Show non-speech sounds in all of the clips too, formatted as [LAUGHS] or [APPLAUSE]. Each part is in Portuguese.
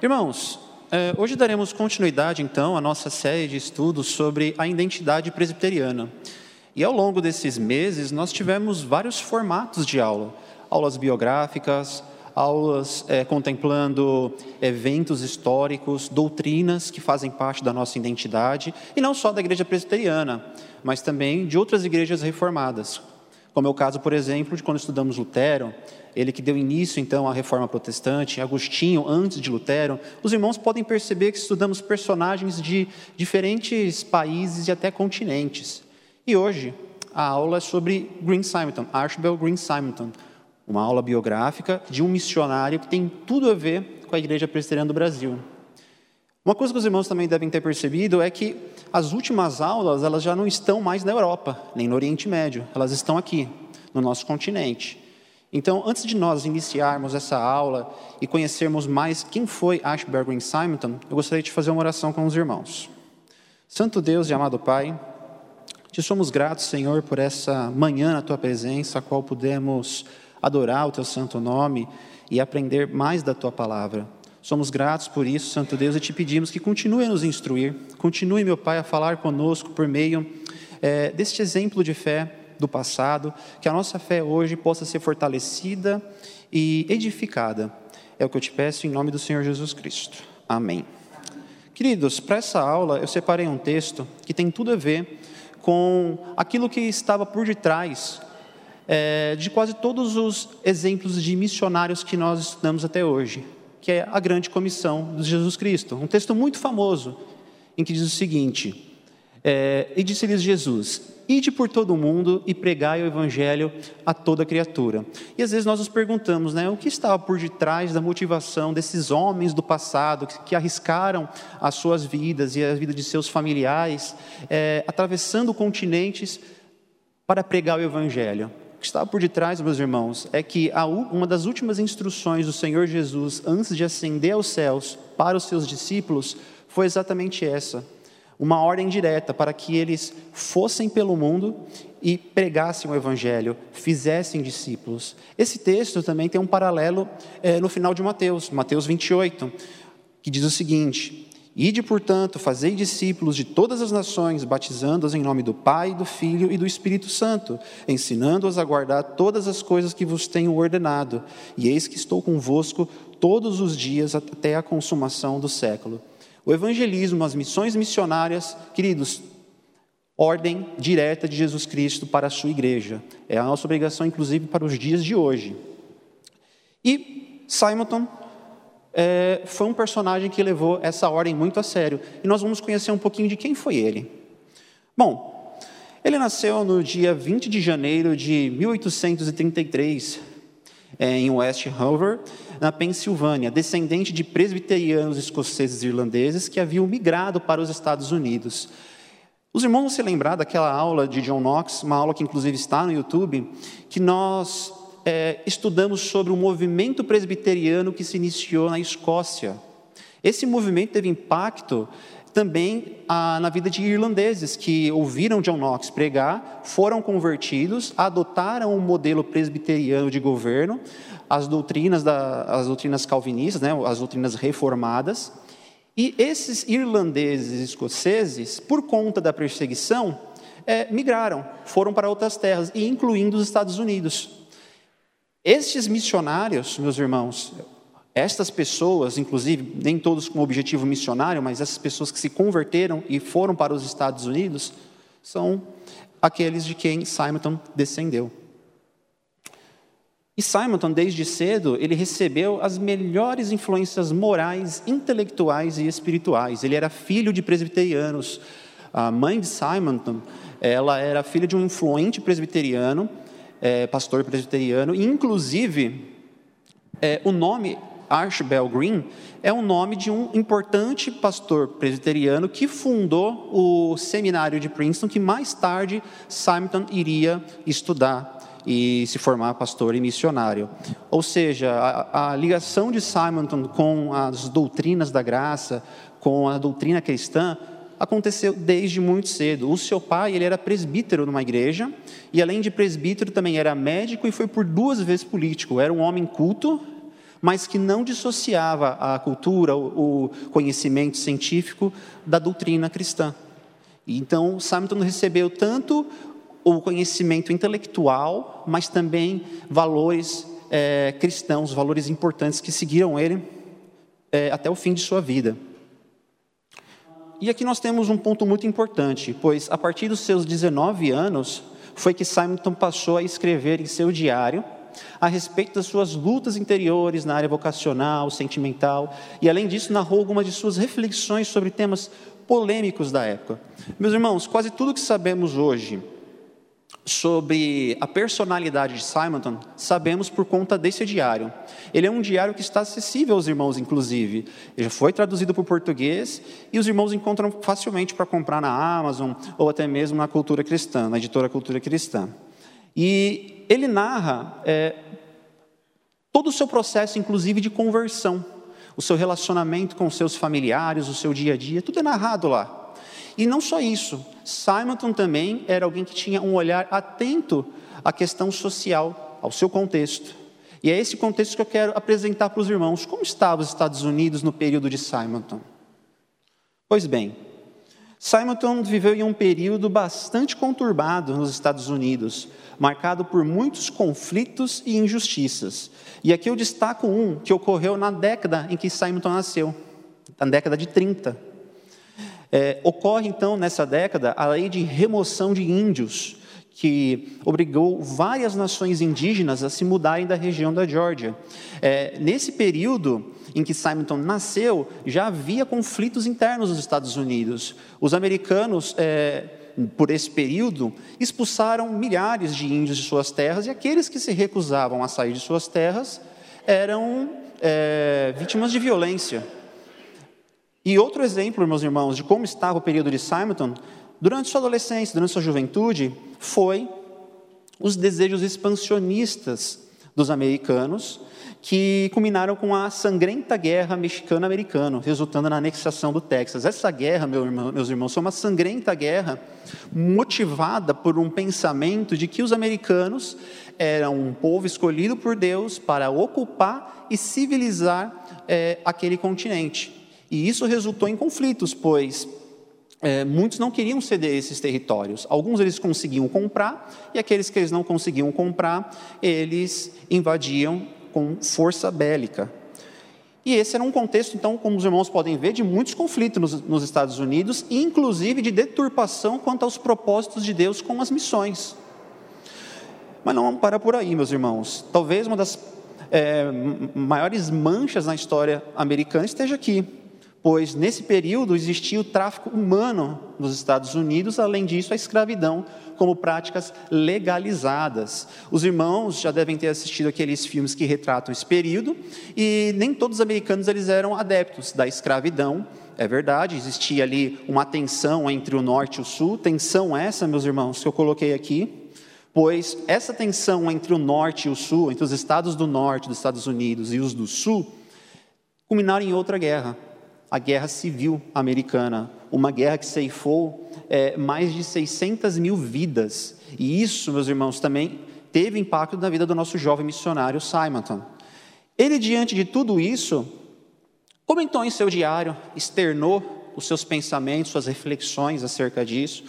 Irmãos, eh, hoje daremos continuidade então à nossa série de estudos sobre a identidade presbiteriana. E ao longo desses meses nós tivemos vários formatos de aula: aulas biográficas, aulas é, contemplando eventos históricos, doutrinas que fazem parte da nossa identidade, e não só da igreja presbiteriana, mas também de outras igrejas reformadas. Como é o caso, por exemplo, de quando estudamos Lutero, ele que deu início então à reforma protestante, Agostinho antes de Lutero, os irmãos podem perceber que estudamos personagens de diferentes países e até continentes. E hoje a aula é sobre Green Simonton, Archibald Green Simonton, uma aula biográfica de um missionário que tem tudo a ver com a Igreja Presbiteriana do Brasil. Uma coisa que os irmãos também devem ter percebido é que as últimas aulas elas já não estão mais na Europa, nem no Oriente Médio, elas estão aqui, no nosso continente. Então, antes de nós iniciarmos essa aula e conhecermos mais quem foi Green Simonton, eu gostaria de fazer uma oração com os irmãos. Santo Deus e amado Pai, te somos gratos, Senhor, por essa manhã na tua presença, a qual pudemos adorar o teu santo nome e aprender mais da tua palavra. Somos gratos por isso, Santo Deus, e te pedimos que continue a nos instruir, continue, meu Pai, a falar conosco por meio é, deste exemplo de fé do passado, que a nossa fé hoje possa ser fortalecida e edificada. É o que eu te peço em nome do Senhor Jesus Cristo. Amém. Queridos, para essa aula eu separei um texto que tem tudo a ver com aquilo que estava por detrás é, de quase todos os exemplos de missionários que nós estudamos até hoje, que é a grande comissão de Jesus Cristo. Um texto muito famoso, em que diz o seguinte: é, E disse-lhes Jesus: Ide por todo o mundo e pregai o evangelho a toda criatura. E às vezes nós nos perguntamos, né, o que estava por detrás da motivação desses homens do passado que, que arriscaram as suas vidas e a vida de seus familiares, é, atravessando continentes para pregar o evangelho. Que estava por detrás, meus irmãos, é que uma das últimas instruções do Senhor Jesus antes de ascender aos céus para os seus discípulos foi exatamente essa: uma ordem direta para que eles fossem pelo mundo e pregassem o Evangelho, fizessem discípulos. Esse texto também tem um paralelo é, no final de Mateus, Mateus 28, que diz o seguinte: Ide, portanto, fazei discípulos de todas as nações, batizando-os em nome do Pai, do Filho e do Espírito Santo, ensinando-os a guardar todas as coisas que vos tenho ordenado. E eis que estou convosco todos os dias até a consumação do século. O evangelismo, as missões missionárias, queridos, ordem direta de Jesus Cristo para a sua igreja. É a nossa obrigação, inclusive, para os dias de hoje. E Simonton é, foi um personagem que levou essa ordem muito a sério. E nós vamos conhecer um pouquinho de quem foi ele. Bom, ele nasceu no dia 20 de janeiro de 1833, é, em West Hanover, na Pensilvânia, descendente de presbiterianos escoceses e irlandeses que haviam migrado para os Estados Unidos. Os irmãos vão se lembrar daquela aula de John Knox, uma aula que inclusive está no YouTube, que nós é, estudamos sobre o movimento presbiteriano que se iniciou na Escócia. Esse movimento teve impacto também ah, na vida de irlandeses que ouviram John Knox pregar, foram convertidos, adotaram o um modelo presbiteriano de governo, as doutrinas, da, as doutrinas calvinistas, né, as doutrinas reformadas. E esses irlandeses escoceses, por conta da perseguição, é, migraram, foram para outras terras, incluindo os Estados Unidos. Estes missionários, meus irmãos, estas pessoas, inclusive, nem todos com objetivo missionário, mas essas pessoas que se converteram e foram para os Estados Unidos, são aqueles de quem Simonton descendeu. E Simonton, desde cedo, ele recebeu as melhores influências morais, intelectuais e espirituais. Ele era filho de presbiterianos. A mãe de Simonton, ela era filha de um influente presbiteriano é, pastor presbiteriano, e inclusive é, o nome Archibald Green é o nome de um importante pastor presbiteriano que fundou o seminário de Princeton, que mais tarde Simonton iria estudar e se formar pastor e missionário. Ou seja, a, a ligação de Simonton com as doutrinas da graça, com a doutrina cristã, aconteceu desde muito cedo. O seu pai, ele era presbítero numa igreja, e além de presbítero também era médico e foi por duas vezes político. Era um homem culto, mas que não dissociava a cultura, o conhecimento científico da doutrina cristã. Então, Simonton recebeu tanto o conhecimento intelectual, mas também valores é, cristãos, valores importantes que seguiram ele é, até o fim de sua vida. E aqui nós temos um ponto muito importante, pois a partir dos seus 19 anos foi que Simonton passou a escrever em seu diário a respeito das suas lutas interiores na área vocacional, sentimental, e além disso narrou algumas de suas reflexões sobre temas polêmicos da época. Meus irmãos, quase tudo que sabemos hoje sobre a personalidade de Simonton, sabemos por conta desse diário. Ele é um diário que está acessível aos irmãos, inclusive. Ele foi traduzido para o português e os irmãos encontram facilmente para comprar na Amazon ou até mesmo na Cultura Cristã, na editora Cultura Cristã. E ele narra é, todo o seu processo, inclusive de conversão, o seu relacionamento com seus familiares, o seu dia a dia, tudo é narrado lá. E não só isso, Simonton também era alguém que tinha um olhar atento à questão social, ao seu contexto. E é esse contexto que eu quero apresentar para os irmãos. Como estavam os Estados Unidos no período de Simonton? Pois bem, Simonton viveu em um período bastante conturbado nos Estados Unidos, marcado por muitos conflitos e injustiças. E aqui eu destaco um que ocorreu na década em que Simonton nasceu, na década de 30. É, ocorre então nessa década a lei de remoção de índios, que obrigou várias nações indígenas a se mudarem da região da Geórgia. É, nesse período em que Simonton nasceu, já havia conflitos internos nos Estados Unidos. Os americanos, é, por esse período, expulsaram milhares de índios de suas terras e aqueles que se recusavam a sair de suas terras eram é, vítimas de violência. E outro exemplo, meus irmãos, de como estava o período de Simonton, durante sua adolescência, durante sua juventude, foi os desejos expansionistas dos americanos, que culminaram com a sangrenta guerra mexicano-americana, resultando na anexação do Texas. Essa guerra, meus irmãos, foi uma sangrenta guerra motivada por um pensamento de que os americanos eram um povo escolhido por Deus para ocupar e civilizar é, aquele continente. E isso resultou em conflitos, pois é, muitos não queriam ceder esses territórios. Alguns eles conseguiam comprar, e aqueles que eles não conseguiam comprar, eles invadiam com força bélica. E esse era um contexto, então, como os irmãos podem ver, de muitos conflitos nos, nos Estados Unidos, inclusive de deturpação quanto aos propósitos de Deus com as missões. Mas não para por aí, meus irmãos. Talvez uma das é, maiores manchas na história americana esteja aqui pois nesse período existia o tráfico humano nos Estados Unidos, além disso, a escravidão como práticas legalizadas. Os irmãos já devem ter assistido aqueles filmes que retratam esse período, e nem todos os americanos eles eram adeptos da escravidão. É verdade, existia ali uma tensão entre o norte e o sul, tensão essa, meus irmãos, que eu coloquei aqui, pois essa tensão entre o norte e o sul, entre os estados do norte dos Estados Unidos e os do sul, culminaram em outra guerra, a Guerra Civil Americana, uma guerra que ceifou é, mais de 600 mil vidas. E isso, meus irmãos, também teve impacto na vida do nosso jovem missionário Simonton. Ele, diante de tudo isso, comentou em seu diário, externou os seus pensamentos, suas reflexões acerca disso,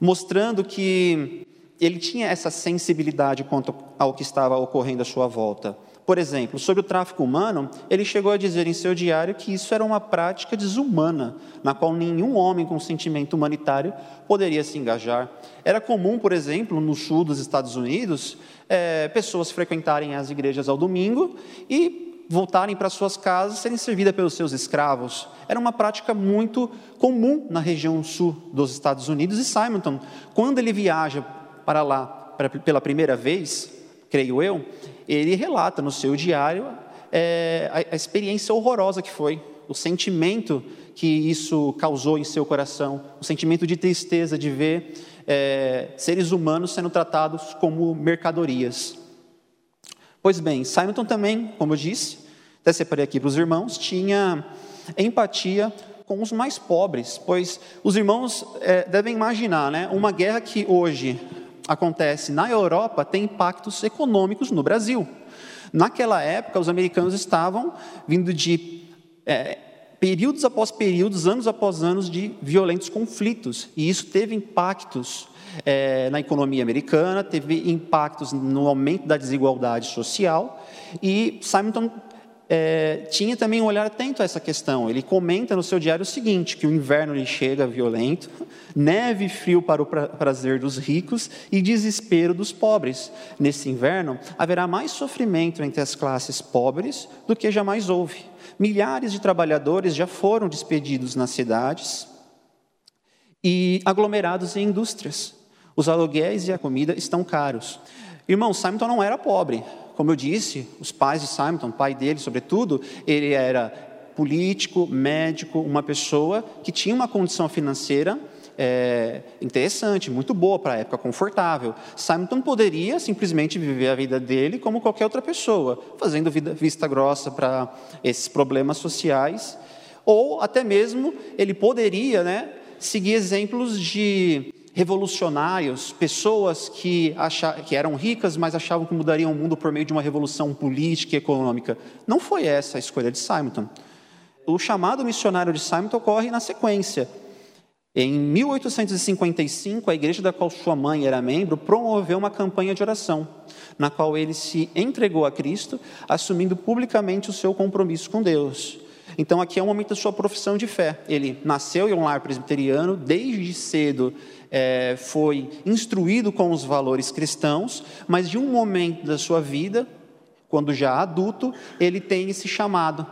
mostrando que ele tinha essa sensibilidade quanto ao que estava ocorrendo à sua volta. Por exemplo, sobre o tráfico humano, ele chegou a dizer em seu diário que isso era uma prática desumana, na qual nenhum homem com sentimento humanitário poderia se engajar. Era comum, por exemplo, no sul dos Estados Unidos, é, pessoas frequentarem as igrejas ao domingo e voltarem para suas casas serem servidas pelos seus escravos. Era uma prática muito comum na região sul dos Estados Unidos. E Simonton, quando ele viaja para lá pela primeira vez, creio eu, ele relata no seu diário é, a, a experiência horrorosa que foi, o sentimento que isso causou em seu coração, o sentimento de tristeza de ver é, seres humanos sendo tratados como mercadorias. Pois bem, Simonton também, como eu disse, até separei aqui para os irmãos, tinha empatia com os mais pobres, pois os irmãos é, devem imaginar, né, uma guerra que hoje acontece na Europa tem impactos econômicos no Brasil. Naquela época, os americanos estavam vindo de é, períodos após períodos, anos após anos de violentos conflitos, e isso teve impactos é, na economia americana, teve impactos no aumento da desigualdade social, e Simonton é, tinha também um olhar atento a essa questão. Ele comenta no seu diário o seguinte: que o inverno lhe chega violento, neve e frio para o prazer dos ricos e desespero dos pobres. Nesse inverno haverá mais sofrimento entre as classes pobres do que jamais houve. Milhares de trabalhadores já foram despedidos nas cidades e aglomerados em indústrias. Os aluguéis e a comida estão caros. Irmão, Simon não era pobre, como eu disse, os pais de Simon, o pai dele, sobretudo, ele era político, médico, uma pessoa que tinha uma condição financeira é, interessante, muito boa para a época, confortável. Simon poderia simplesmente viver a vida dele como qualquer outra pessoa, fazendo vida, vista grossa para esses problemas sociais, ou até mesmo ele poderia né, seguir exemplos de revolucionários, pessoas que, achavam, que eram ricas, mas achavam que mudariam o mundo por meio de uma revolução política e econômica. Não foi essa a escolha de Simonton. O chamado missionário de Simonton ocorre na sequência. Em 1855, a igreja da qual sua mãe era membro promoveu uma campanha de oração, na qual ele se entregou a Cristo, assumindo publicamente o seu compromisso com Deus. Então, aqui é o momento da sua profissão de fé. Ele nasceu em um lar presbiteriano, desde cedo é, foi instruído com os valores cristãos, mas de um momento da sua vida, quando já adulto, ele tem esse chamado.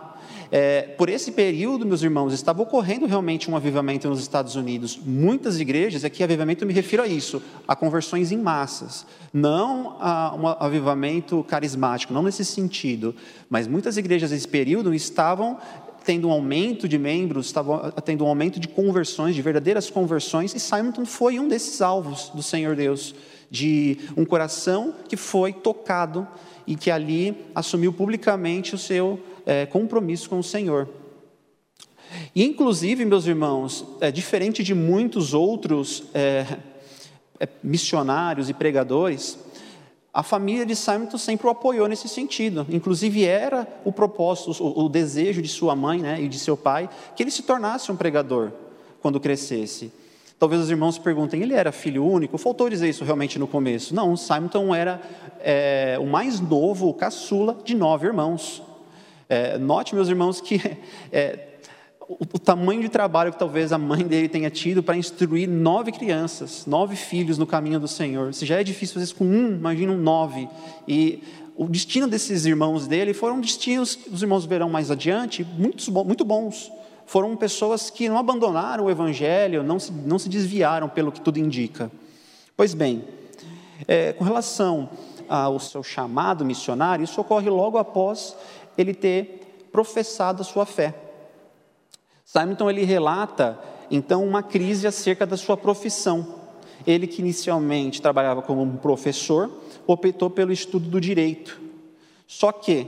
É, por esse período, meus irmãos, estava ocorrendo realmente um avivamento nos Estados Unidos. Muitas igrejas, aqui avivamento eu me refiro a isso, a conversões em massas, não a um avivamento carismático, não nesse sentido, mas muitas igrejas nesse período estavam tendo um aumento de membros, estava tendo um aumento de conversões, de verdadeiras conversões, e Simonton foi um desses alvos do Senhor Deus, de um coração que foi tocado e que ali assumiu publicamente o seu é, compromisso com o Senhor. E, inclusive, meus irmãos, é, diferente de muitos outros é, é missionários e pregadores, a família de Simon sempre o apoiou nesse sentido. Inclusive, era o propósito, o, desejo de sua mãe né, e de seu pai, que ele se tornasse um pregador quando crescesse. Talvez os irmãos perguntem, ele era filho único? Faltou dizer isso realmente no começo. Não, Simon era é, o mais novo, o caçula de nove irmãos. É, note, meus irmãos, que [LAUGHS] é, o, o tamanho de trabalho que talvez a mãe dele tenha tido para instruir nove crianças, nove filhos no caminho do Senhor. Se já é difícil fazer isso com um, imagina um nove. E o destino desses irmãos dele foram destinos, os irmãos verão mais adiante, muito, muito bons. Foram pessoas que não abandonaram o Evangelho, não se, não se desviaram pelo que tudo indica. Pois bem, é, com relação ao seu chamado missionário, isso ocorre logo após ele ter professado a sua fé. Simonton ele relata então uma crise acerca da sua profissão. Ele que inicialmente trabalhava como um professor, optou pelo estudo do direito. Só que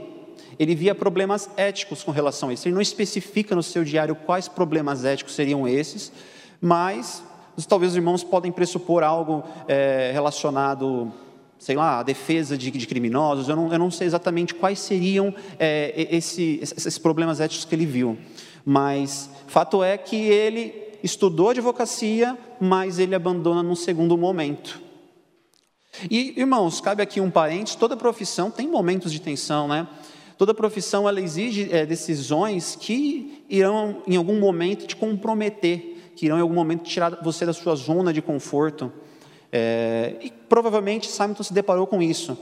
ele via problemas éticos com relação a isso. Ele não especifica no seu diário quais problemas éticos seriam esses, mas talvez os irmãos podem pressupor algo é, relacionado, sei lá, à defesa de, de criminosos. Eu não, eu não, sei exatamente quais seriam é, esse, esses problemas éticos que ele viu. Mas fato é que ele estudou advocacia, mas ele abandona num segundo momento. E, irmãos, cabe aqui um parênteses, toda profissão tem momentos de tensão, né? Toda profissão, ela exige é, decisões que irão, em algum momento, te comprometer, que irão, em algum momento, tirar você da sua zona de conforto. É, e, provavelmente, Simon se deparou com isso,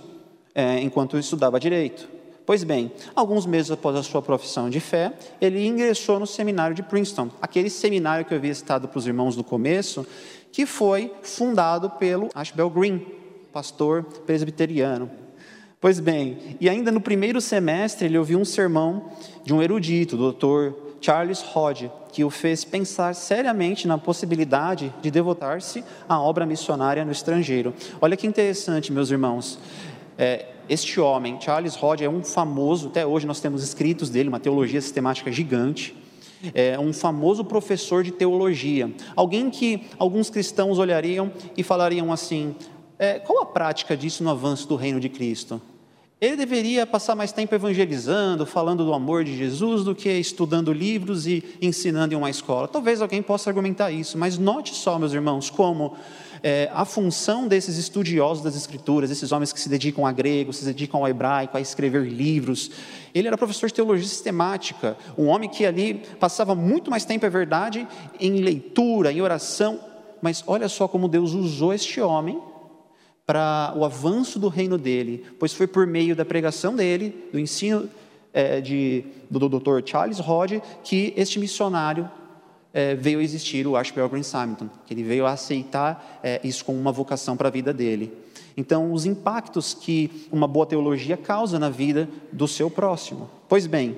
é, enquanto estudava Direito. Pois bem, alguns meses após a sua profissão de fé, ele ingressou no seminário de Princeton, aquele seminário que eu havia citado para os irmãos no começo, que foi fundado pelo Ashbel Green, pastor presbiteriano. Pois bem, e ainda no primeiro semestre ele ouviu um sermão de um erudito, o Dr. Charles Hodge, que o fez pensar seriamente na possibilidade de devotar-se à obra missionária no estrangeiro. Olha que interessante, meus irmãos. É, este homem, Charles Hodge, é um famoso, até hoje nós temos escritos dele, uma teologia sistemática gigante. É um famoso professor de teologia. Alguém que alguns cristãos olhariam e falariam assim: é, qual a prática disso no avanço do reino de Cristo? Ele deveria passar mais tempo evangelizando, falando do amor de Jesus, do que estudando livros e ensinando em uma escola. Talvez alguém possa argumentar isso, mas note só, meus irmãos, como é, a função desses estudiosos das Escrituras, esses homens que se dedicam a grego, se dedicam ao hebraico, a escrever livros. Ele era professor de teologia sistemática, um homem que ali passava muito mais tempo, é verdade, em leitura, em oração. Mas olha só como Deus usou este homem para o avanço do reino dele, pois foi por meio da pregação dele, do ensino é, de, do Dr. Charles Rod, que este missionário é, veio a existir, o Ashby Green Simon, que ele veio a aceitar é, isso como uma vocação para a vida dele. Então, os impactos que uma boa teologia causa na vida do seu próximo. Pois bem,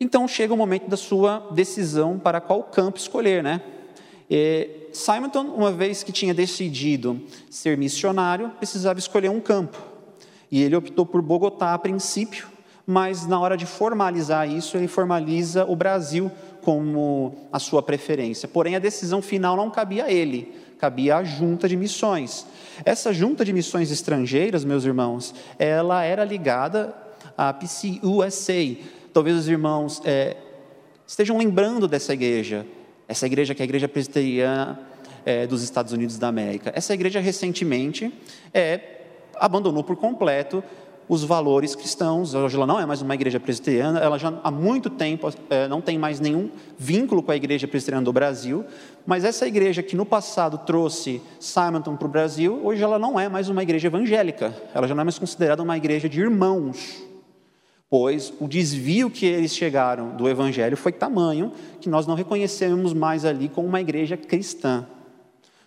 então chega o momento da sua decisão para qual campo escolher, né? E Simonton, uma vez que tinha decidido ser missionário, precisava escolher um campo. E ele optou por Bogotá a princípio, mas na hora de formalizar isso, ele formaliza o Brasil como a sua preferência. Porém, a decisão final não cabia a ele, cabia à junta de missões. Essa junta de missões estrangeiras, meus irmãos, ela era ligada à PCUSA. Talvez os irmãos é, estejam lembrando dessa igreja. Essa igreja que é a Igreja Presbiteriana é, dos Estados Unidos da América. Essa igreja recentemente é, abandonou por completo os valores cristãos. Hoje ela não é mais uma igreja presbiteriana, ela já há muito tempo é, não tem mais nenhum vínculo com a igreja presbiteriana do Brasil, mas essa igreja que no passado trouxe Simonton para o Brasil, hoje ela não é mais uma igreja evangélica, ela já não é mais considerada uma igreja de irmãos pois o desvio que eles chegaram do evangelho foi tamanho que nós não reconhecemos mais ali como uma igreja cristã.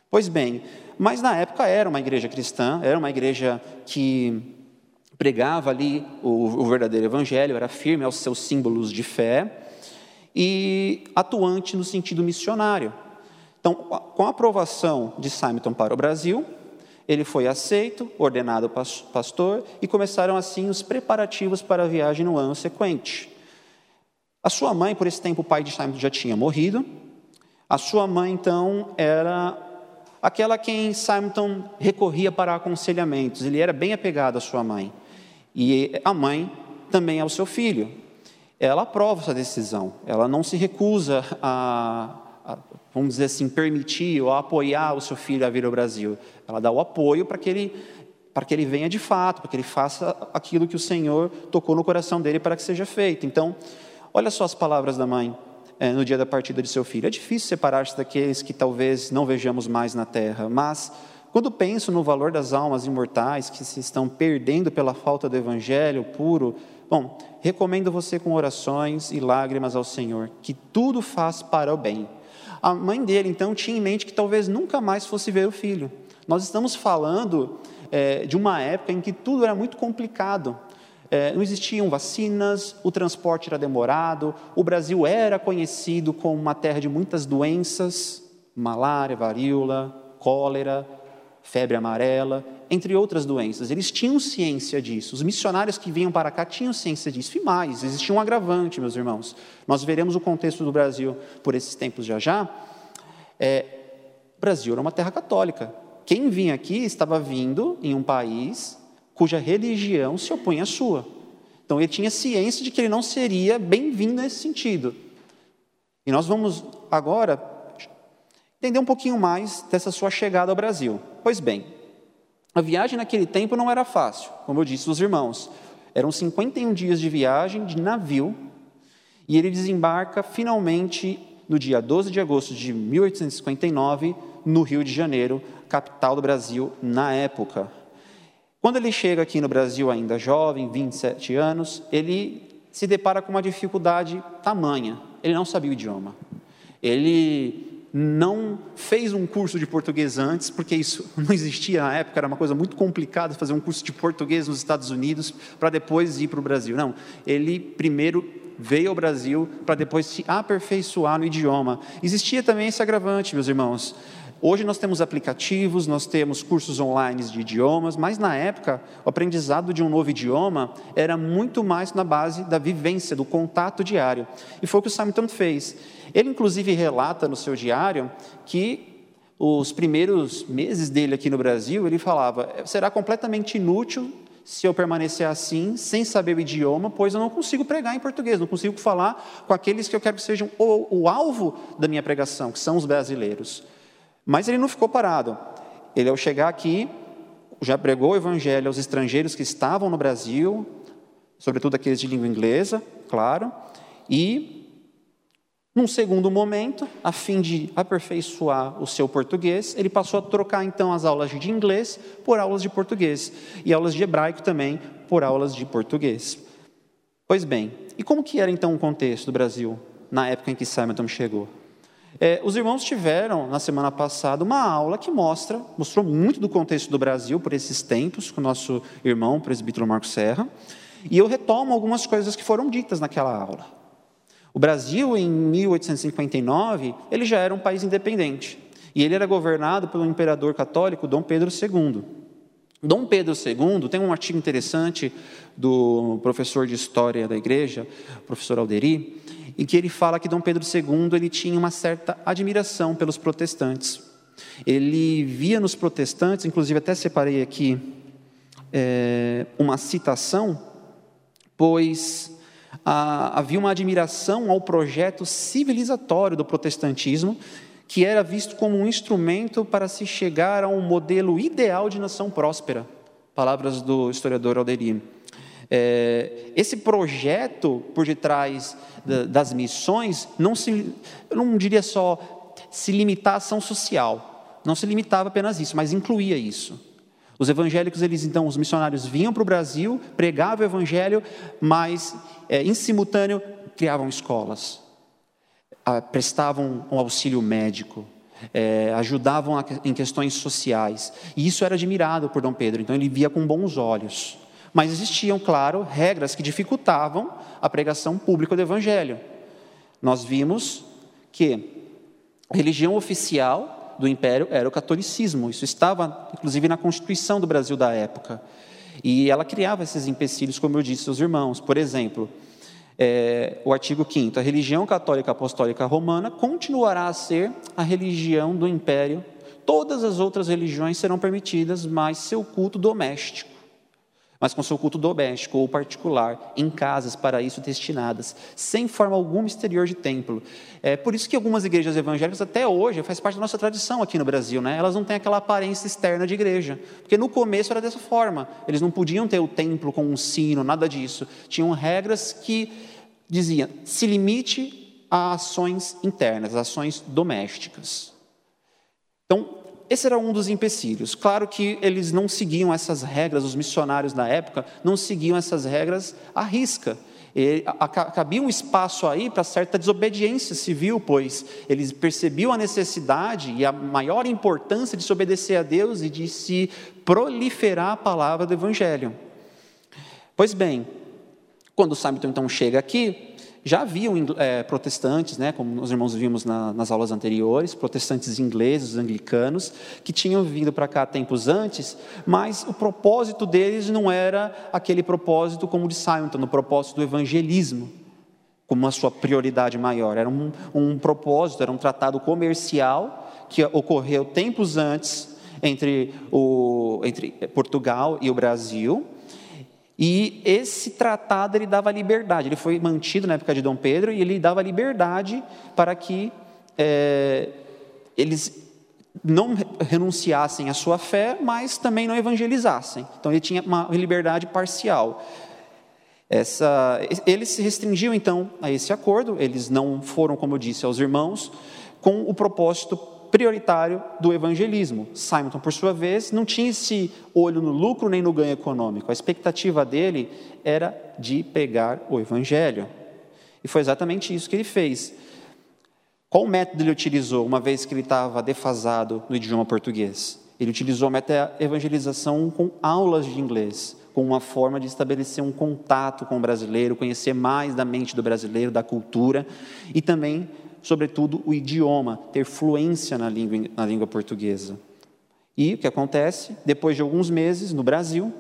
Pois bem, mas na época era uma igreja cristã, era uma igreja que pregava ali o, o verdadeiro evangelho, era firme aos seus símbolos de fé e atuante no sentido missionário. Então, com a aprovação de Simonton para o Brasil, ele foi aceito, ordenado pastor, e começaram assim os preparativos para a viagem no ano sequente. A sua mãe, por esse tempo, o pai de Simon já tinha morrido. A sua mãe, então, era aquela a quem Simonton recorria para aconselhamentos. Ele era bem apegado à sua mãe. E a mãe também ao seu filho. Ela aprova essa decisão. Ela não se recusa a, a vamos dizer assim, permitir ou apoiar o seu filho a vir ao Brasil. Ela dá o apoio para que ele para que ele venha de fato, para que ele faça aquilo que o Senhor tocou no coração dele para que seja feito. Então, olha só as palavras da mãe é, no dia da partida de seu filho. É difícil separar-se daqueles que talvez não vejamos mais na terra, mas quando penso no valor das almas imortais que se estão perdendo pela falta do evangelho puro, bom, recomendo você com orações e lágrimas ao Senhor, que tudo faz para o bem. A mãe dele, então, tinha em mente que talvez nunca mais fosse ver o filho. Nós estamos falando é, de uma época em que tudo era muito complicado. É, não existiam vacinas, o transporte era demorado, o Brasil era conhecido como uma terra de muitas doenças malária, varíola, cólera, febre amarela, entre outras doenças. Eles tinham ciência disso. Os missionários que vinham para cá tinham ciência disso. E mais, existia um agravante, meus irmãos. Nós veremos o contexto do Brasil por esses tempos já já. É, o Brasil era uma terra católica. Quem vinha aqui estava vindo em um país cuja religião se opunha à sua. Então ele tinha ciência de que ele não seria bem-vindo nesse sentido. E nós vamos agora entender um pouquinho mais dessa sua chegada ao Brasil. Pois bem, a viagem naquele tempo não era fácil, como eu disse aos irmãos. Eram 51 dias de viagem de navio e ele desembarca finalmente no dia 12 de agosto de 1859 no Rio de Janeiro, capital do Brasil na época. Quando ele chega aqui no Brasil, ainda jovem, 27 anos, ele se depara com uma dificuldade tamanha. Ele não sabia o idioma. Ele não fez um curso de português antes, porque isso [LAUGHS] não existia na época, era uma coisa muito complicada fazer um curso de português nos Estados Unidos para depois ir para o Brasil. Não, ele primeiro veio ao Brasil para depois se aperfeiçoar no idioma. Existia também esse agravante, meus irmãos. Hoje nós temos aplicativos, nós temos cursos online de idiomas, mas na época o aprendizado de um novo idioma era muito mais na base da vivência, do contato diário. E foi o que o Simon fez. Ele, inclusive, relata no seu diário que os primeiros meses dele aqui no Brasil, ele falava: será completamente inútil se eu permanecer assim, sem saber o idioma, pois eu não consigo pregar em português, não consigo falar com aqueles que eu quero que sejam o, o alvo da minha pregação, que são os brasileiros. Mas ele não ficou parado. Ele, ao chegar aqui, já pregou o evangelho aos estrangeiros que estavam no Brasil, sobretudo aqueles de língua inglesa, claro, e num segundo momento, a fim de aperfeiçoar o seu português, ele passou a trocar então as aulas de inglês por aulas de português e aulas de hebraico também por aulas de português. Pois bem, e como que era então o contexto do Brasil na época em que Simonton chegou? É, os irmãos tiveram na semana passada uma aula que mostra, mostrou muito do contexto do Brasil por esses tempos com o nosso irmão, o presbítero Marcos Serra, e eu retomo algumas coisas que foram ditas naquela aula. O Brasil, em 1859, ele já era um país independente. E ele era governado pelo imperador católico Dom Pedro II. Dom Pedro II tem um artigo interessante do professor de história da igreja, professor Alderi, em que ele fala que Dom Pedro II ele tinha uma certa admiração pelos protestantes. Ele via nos protestantes, inclusive até separei aqui é, uma citação, pois havia uma admiração ao projeto civilizatório do protestantismo, que era visto como um instrumento para se chegar a um modelo ideal de nação próspera. Palavras do historiador Alderi. É, esse projeto por detrás das missões não se, eu não diria só se limitar à ação social, não se limitava apenas isso, mas incluía isso. Os evangélicos, eles então, os missionários vinham para o Brasil, pregavam o evangelho, mas é, em simultâneo criavam escolas, prestavam um auxílio médico, é, ajudavam em questões sociais. E isso era admirado por Dom Pedro, então ele via com bons olhos. Mas existiam, claro, regras que dificultavam a pregação pública do Evangelho. Nós vimos que a religião oficial do império era o catolicismo. Isso estava, inclusive, na Constituição do Brasil da época. E ela criava esses empecilhos, como eu disse aos irmãos. Por exemplo, é, o artigo 5 a religião católica apostólica romana continuará a ser a religião do império. Todas as outras religiões serão permitidas, mas seu culto doméstico mas com seu culto doméstico ou particular, em casas para isso destinadas, sem forma alguma exterior de templo. É por isso que algumas igrejas evangélicas, até hoje, faz parte da nossa tradição aqui no Brasil, né? elas não têm aquela aparência externa de igreja, porque no começo era dessa forma, eles não podiam ter o templo com um sino, nada disso. Tinham regras que diziam, se limite a ações internas, ações domésticas. Então, esse era um dos empecilhos. Claro que eles não seguiam essas regras, os missionários da época não seguiam essas regras à risca. E, cabia um espaço aí para certa desobediência civil, pois eles percebiam a necessidade e a maior importância de se obedecer a Deus e de se proliferar a palavra do Evangelho. Pois bem, quando o Samson então chega aqui, já haviam é, protestantes, né, como os irmãos vimos na, nas aulas anteriores, protestantes ingleses, anglicanos, que tinham vindo para cá tempos antes, mas o propósito deles não era aquele propósito como o de Simon, no propósito do evangelismo, como a sua prioridade maior. Era um, um propósito, era um tratado comercial que ocorreu tempos antes entre, o, entre Portugal e o Brasil, e esse tratado ele dava liberdade, ele foi mantido na época de Dom Pedro e ele dava liberdade para que é, eles não renunciassem à sua fé, mas também não evangelizassem. Então ele tinha uma liberdade parcial. Essa, eles se restringiam então a esse acordo, eles não foram, como eu disse aos irmãos, com o propósito prioritário do evangelismo. Simon, por sua vez, não tinha esse olho no lucro nem no ganho econômico. A expectativa dele era de pegar o evangelho. E foi exatamente isso que ele fez. Qual método ele utilizou, uma vez que ele estava defasado no idioma português? Ele utilizou a método evangelização com aulas de inglês, com uma forma de estabelecer um contato com o brasileiro, conhecer mais da mente do brasileiro, da cultura, e também sobretudo, o idioma, ter fluência na língua, na língua portuguesa. E o que acontece? Depois de alguns meses, no Brasil,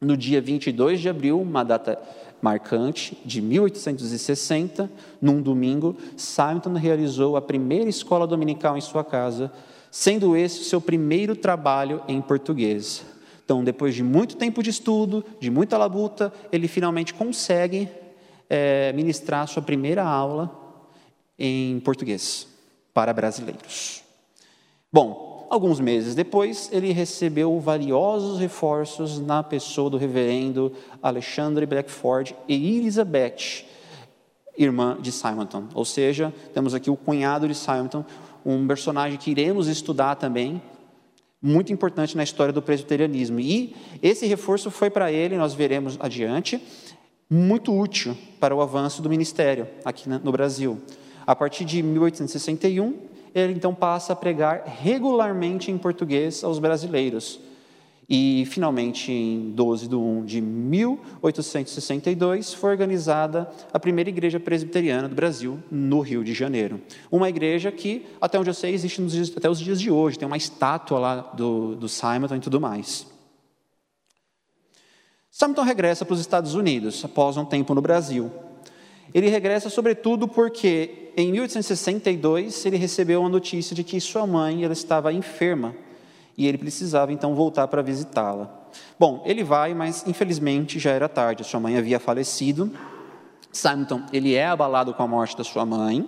no dia 22 de abril, uma data marcante, de 1860, num domingo, Simon realizou a primeira escola dominical em sua casa, sendo esse o seu primeiro trabalho em português. Então, depois de muito tempo de estudo, de muita labuta, ele finalmente consegue é, ministrar sua primeira aula em português para brasileiros. Bom, alguns meses depois, ele recebeu valiosos reforços na pessoa do reverendo Alexandre Blackford e Elizabeth, irmã de Simonton. Ou seja, temos aqui o cunhado de Simonton, um personagem que iremos estudar também, muito importante na história do presbiterianismo. E esse reforço foi para ele, nós veremos adiante, muito útil para o avanço do ministério aqui no Brasil. A partir de 1861, ele então passa a pregar regularmente em português aos brasileiros. E, finalmente, em 12 de 1 de 1862, foi organizada a primeira igreja presbiteriana do Brasil, no Rio de Janeiro. Uma igreja que, até onde eu sei, existe dias, até os dias de hoje, tem uma estátua lá do, do Simonton e tudo mais. Simonton regressa para os Estados Unidos, após um tempo no Brasil. Ele regressa, sobretudo, porque em 1862 ele recebeu uma notícia de que sua mãe ela estava enferma e ele precisava então voltar para visitá-la. Bom, ele vai, mas infelizmente já era tarde, sua mãe havia falecido. Simonton, ele é abalado com a morte da sua mãe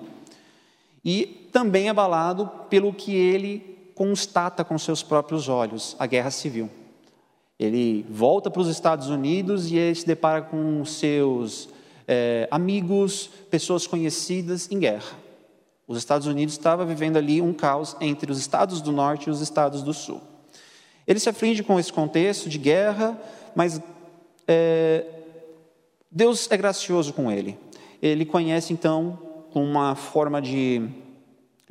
e também abalado pelo que ele constata com seus próprios olhos, a guerra civil. Ele volta para os Estados Unidos e ele se depara com seus é, amigos, pessoas conhecidas em guerra. Os Estados Unidos estava vivendo ali um caos entre os estados do norte e os estados do sul. Ele se aflige com esse contexto de guerra, mas é, Deus é gracioso com ele. Ele conhece então uma forma de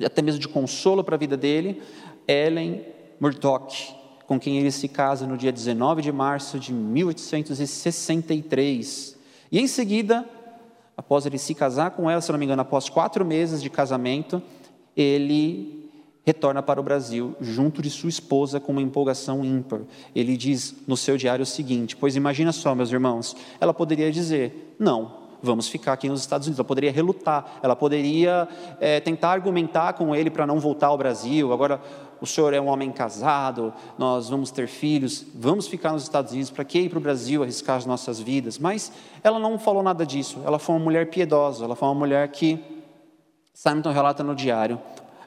até mesmo de consolo para a vida dele, Ellen Murdoch, com quem ele se casa no dia 19 de março de 1863. E em seguida após ele se casar com ela, se não me engano, após quatro meses de casamento, ele retorna para o Brasil, junto de sua esposa, com uma empolgação ímpar. Ele diz no seu diário o seguinte: Pois imagina só, meus irmãos, ela poderia dizer, não. Vamos ficar aqui nos Estados Unidos. Ela poderia relutar, ela poderia é, tentar argumentar com ele para não voltar ao Brasil. Agora, o senhor é um homem casado, nós vamos ter filhos, vamos ficar nos Estados Unidos, para que ir para o Brasil arriscar as nossas vidas? Mas ela não falou nada disso, ela foi uma mulher piedosa, ela foi uma mulher que, Simon relata no diário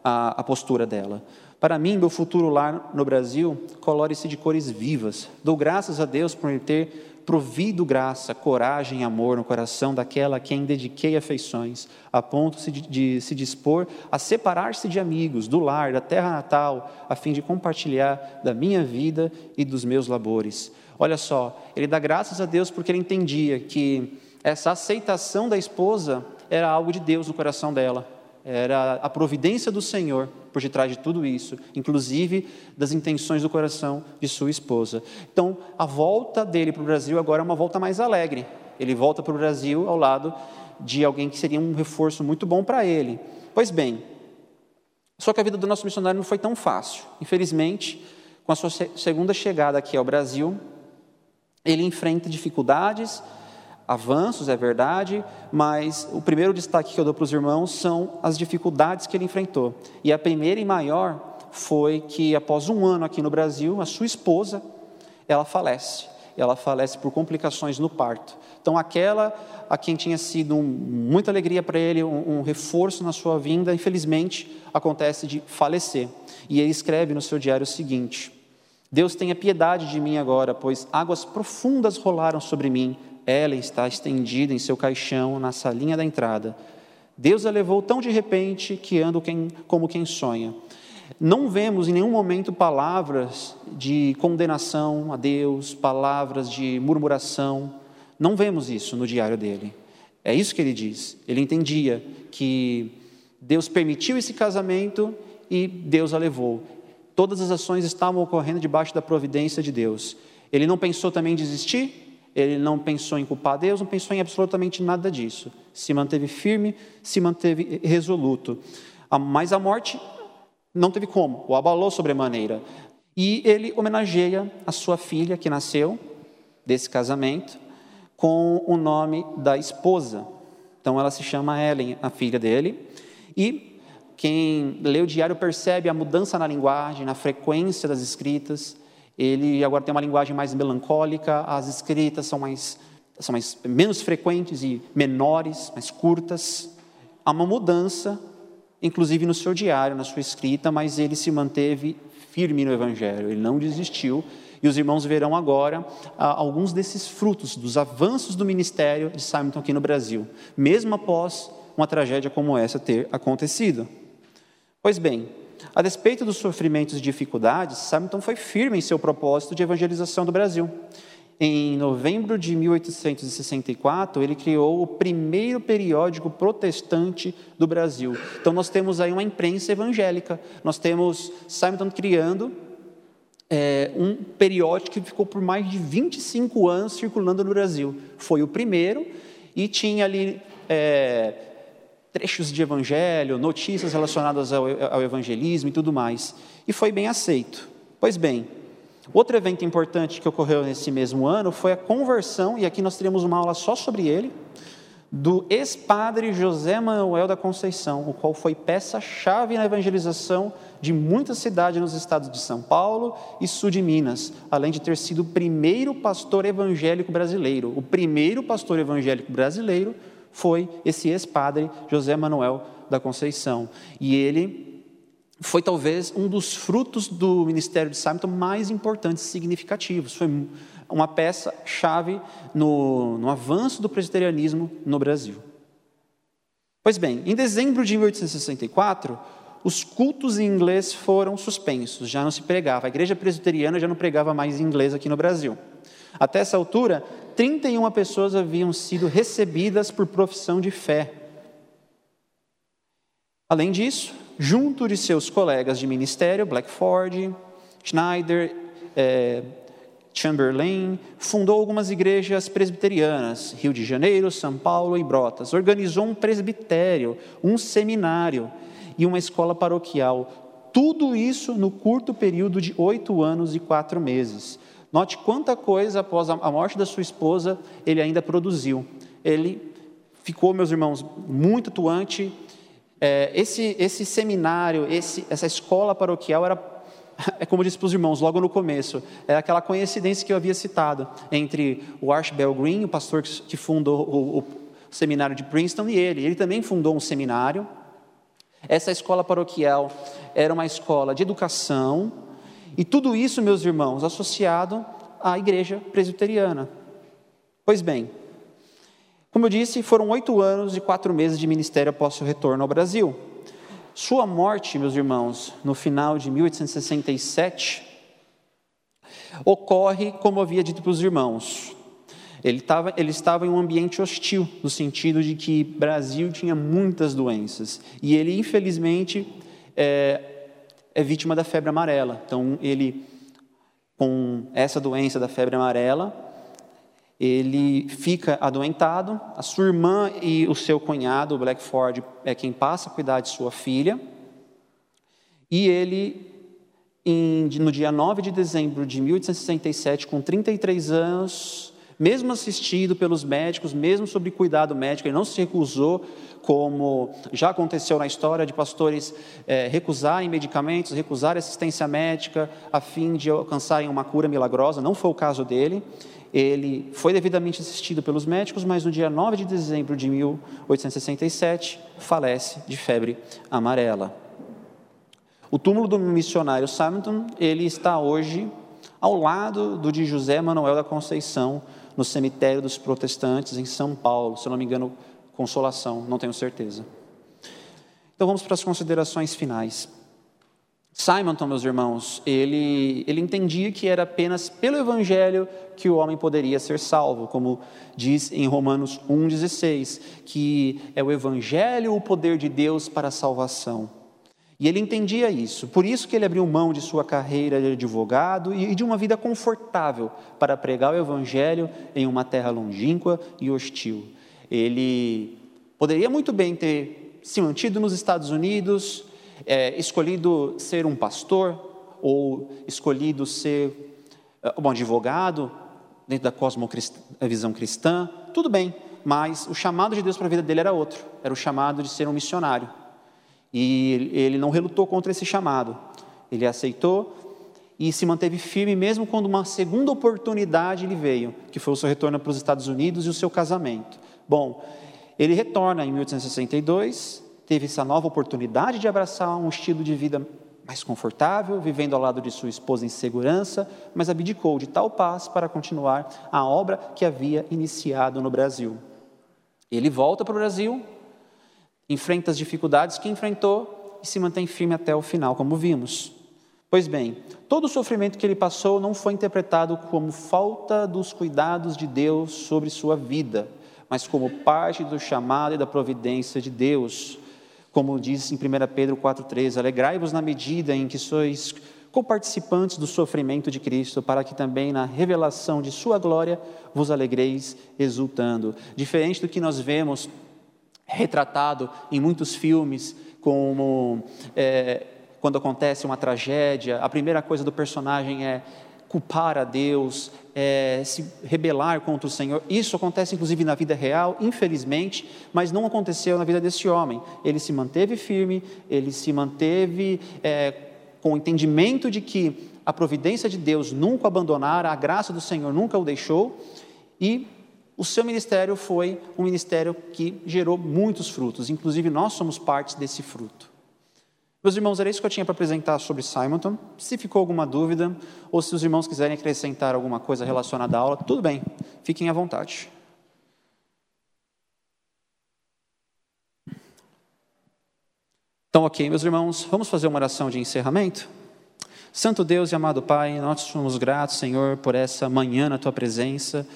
a, a postura dela. Para mim, meu futuro lá no Brasil colore-se de cores vivas. Dou graças a Deus por ter provido graça, coragem e amor no coração daquela a quem dediquei afeições, a ponto de, se dispor a separar-se de amigos, do lar, da terra natal, a fim de compartilhar da minha vida e dos meus labores. Olha só, ele dá graças a Deus porque ele entendia que essa aceitação da esposa era algo de Deus no coração dela era a providência do Senhor por detrás de tudo isso, inclusive das intenções do coração de sua esposa. Então, a volta dele para o Brasil agora é uma volta mais alegre. Ele volta para o Brasil ao lado de alguém que seria um reforço muito bom para ele. Pois bem, só que a vida do nosso missionário não foi tão fácil. Infelizmente, com a sua segunda chegada aqui ao Brasil, ele enfrenta dificuldades avanços, é verdade, mas o primeiro destaque que eu dou para os irmãos são as dificuldades que ele enfrentou. E a primeira e maior foi que, após um ano aqui no Brasil, a sua esposa, ela falece. Ela falece por complicações no parto. Então, aquela a quem tinha sido um, muita alegria para ele, um, um reforço na sua vinda, infelizmente acontece de falecer. E ele escreve no seu diário o seguinte: Deus tenha piedade de mim agora, pois águas profundas rolaram sobre mim ela está estendida em seu caixão na salinha da entrada. Deus a levou tão de repente que ando quem, como quem sonha. Não vemos em nenhum momento palavras de condenação a Deus, palavras de murmuração. Não vemos isso no diário dele. É isso que ele diz. Ele entendia que Deus permitiu esse casamento e Deus a levou. Todas as ações estavam ocorrendo debaixo da providência de Deus. Ele não pensou também em desistir? Ele não pensou em culpar Deus, não pensou em absolutamente nada disso. Se manteve firme, se manteve resoluto. Mas a morte não teve como, o abalou sobremaneira. E ele homenageia a sua filha que nasceu desse casamento com o nome da esposa. Então ela se chama Ellen, a filha dele. E Quem lê o diário percebe a mudança na linguagem, na frequência das escritas. Ele agora tem uma linguagem mais melancólica, as escritas são mais são mais, menos frequentes e menores, mais curtas. Há uma mudança, inclusive no seu diário, na sua escrita, mas ele se manteve firme no Evangelho, ele não desistiu. E os irmãos verão agora ah, alguns desses frutos, dos avanços do ministério de Simonton aqui no Brasil, mesmo após uma tragédia como essa ter acontecido. Pois bem, a despeito dos sofrimentos e dificuldades, Simonton foi firme em seu propósito de evangelização do Brasil. Em novembro de 1864, ele criou o primeiro periódico protestante do Brasil. Então, nós temos aí uma imprensa evangélica. Nós temos Simonton criando é, um periódico que ficou por mais de 25 anos circulando no Brasil. Foi o primeiro e tinha ali é, trechos de evangelho, notícias relacionadas ao, ao evangelismo e tudo mais. E foi bem aceito. Pois bem, Outro evento importante que ocorreu nesse mesmo ano foi a conversão, e aqui nós teremos uma aula só sobre ele, do ex-padre José Manuel da Conceição, o qual foi peça-chave na evangelização de muitas cidades nos estados de São Paulo e sul de Minas, além de ter sido o primeiro pastor evangélico brasileiro. O primeiro pastor evangélico brasileiro foi esse ex-padre José Manuel da Conceição. E ele foi talvez um dos frutos do ministério de Simon mais importantes e significativos. Foi uma peça-chave no, no avanço do presbiterianismo no Brasil. Pois bem, em dezembro de 1864, os cultos em inglês foram suspensos, já não se pregava. A igreja presbiteriana já não pregava mais em inglês aqui no Brasil. Até essa altura, 31 pessoas haviam sido recebidas por profissão de fé. Além disso, junto de seus colegas de ministério, Blackford, Schneider, é, Chamberlain, fundou algumas igrejas presbiterianas, Rio de Janeiro, São Paulo e Brotas. Organizou um presbitério, um seminário e uma escola paroquial. Tudo isso no curto período de oito anos e quatro meses. Note quanta coisa após a morte da sua esposa ele ainda produziu. Ele ficou, meus irmãos, muito atuante é, esse, esse seminário, esse, essa escola paroquial era, [LAUGHS] é como disse para os irmãos logo no começo, é aquela coincidência que eu havia citado entre o Archibald Green, o pastor que fundou o, o seminário de Princeton, e ele. Ele também fundou um seminário. Essa escola paroquial era uma escola de educação, e tudo isso, meus irmãos, associado à igreja presbiteriana. Pois bem, como eu disse, foram oito anos e quatro meses de ministério após seu retorno ao Brasil. Sua morte, meus irmãos, no final de 1867, ocorre como havia dito para os irmãos. Ele, tava, ele estava em um ambiente hostil, no sentido de que Brasil tinha muitas doenças. E ele, infelizmente, é, é vítima da febre amarela. Então, ele, com essa doença da febre amarela, ele fica adoentado, a sua irmã e o seu cunhado, o Blackford, é quem passa a cuidar de sua filha, e ele, em, no dia 9 de dezembro de 1867, com 33 anos, mesmo assistido pelos médicos, mesmo sob cuidado médico, ele não se recusou, como já aconteceu na história de pastores é, recusarem medicamentos, recusarem assistência médica, a fim de alcançarem uma cura milagrosa, não foi o caso dele. Ele foi devidamente assistido pelos médicos, mas no dia 9 de dezembro de 1867 falece de febre amarela. O túmulo do missionário Simonton, ele está hoje ao lado do de José Manuel da Conceição, no cemitério dos protestantes em São Paulo, se eu não me engano, Consolação, não tenho certeza. Então vamos para as considerações finais. Simonton, meus irmãos, ele, ele entendia que era apenas pelo Evangelho que o homem poderia ser salvo, como diz em Romanos 1,16, que é o Evangelho o poder de Deus para a salvação. E ele entendia isso, por isso que ele abriu mão de sua carreira de advogado e de uma vida confortável para pregar o Evangelho em uma terra longínqua e hostil. Ele poderia muito bem ter se mantido nos Estados Unidos, é, escolhido ser um pastor ou escolhido ser é, um advogado dentro da cosmovisão cristã, tudo bem, mas o chamado de Deus para a vida dele era outro, era o chamado de ser um missionário. E ele não relutou contra esse chamado. Ele aceitou e se manteve firme mesmo quando uma segunda oportunidade lhe veio, que foi o seu retorno para os Estados Unidos e o seu casamento. Bom, ele retorna em 1862, teve essa nova oportunidade de abraçar um estilo de vida mais confortável, vivendo ao lado de sua esposa em segurança, mas abdicou de tal paz para continuar a obra que havia iniciado no Brasil. Ele volta para o Brasil, enfrenta as dificuldades que enfrentou e se mantém firme até o final, como vimos. Pois bem, todo o sofrimento que ele passou não foi interpretado como falta dos cuidados de Deus sobre sua vida, mas como parte do chamado e da providência de Deus. Como diz em 1 Pedro 4,3: Alegrai-vos na medida em que sois coparticipantes do sofrimento de Cristo, para que também na revelação de Sua glória vos alegreis exultando. Diferente do que nós vemos retratado em muitos filmes, como é, quando acontece uma tragédia, a primeira coisa do personagem é culpar a Deus, é, se rebelar contra o Senhor. Isso acontece inclusive na vida real, infelizmente, mas não aconteceu na vida desse homem. Ele se manteve firme, ele se manteve é, com o entendimento de que a providência de Deus nunca abandonara, a graça do Senhor nunca o deixou, e o seu ministério foi um ministério que gerou muitos frutos, inclusive nós somos parte desse fruto. Meus irmãos, era isso que eu tinha para apresentar sobre Simonton. Se ficou alguma dúvida, ou se os irmãos quiserem acrescentar alguma coisa relacionada à aula, tudo bem, fiquem à vontade. Então, ok, meus irmãos, vamos fazer uma oração de encerramento? Santo Deus e amado Pai, nós somos gratos, Senhor, por essa manhã na tua presença,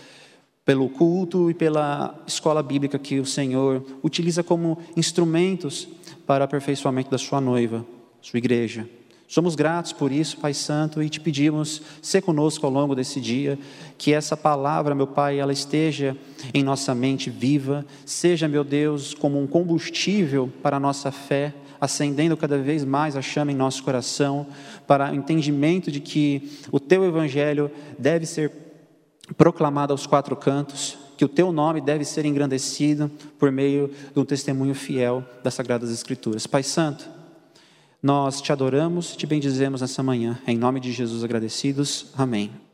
pelo culto e pela escola bíblica que o Senhor utiliza como instrumentos para o aperfeiçoamento da sua noiva, sua igreja. Somos gratos por isso, Pai Santo, e te pedimos, ser conosco ao longo desse dia, que essa palavra, meu Pai, ela esteja em nossa mente viva, seja, meu Deus, como um combustível para a nossa fé, acendendo cada vez mais a chama em nosso coração, para o entendimento de que o Teu Evangelho deve ser proclamado aos quatro cantos, que o teu nome deve ser engrandecido por meio de um testemunho fiel das Sagradas Escrituras. Pai Santo, nós te adoramos e te bendizemos nessa manhã. Em nome de Jesus agradecidos. Amém.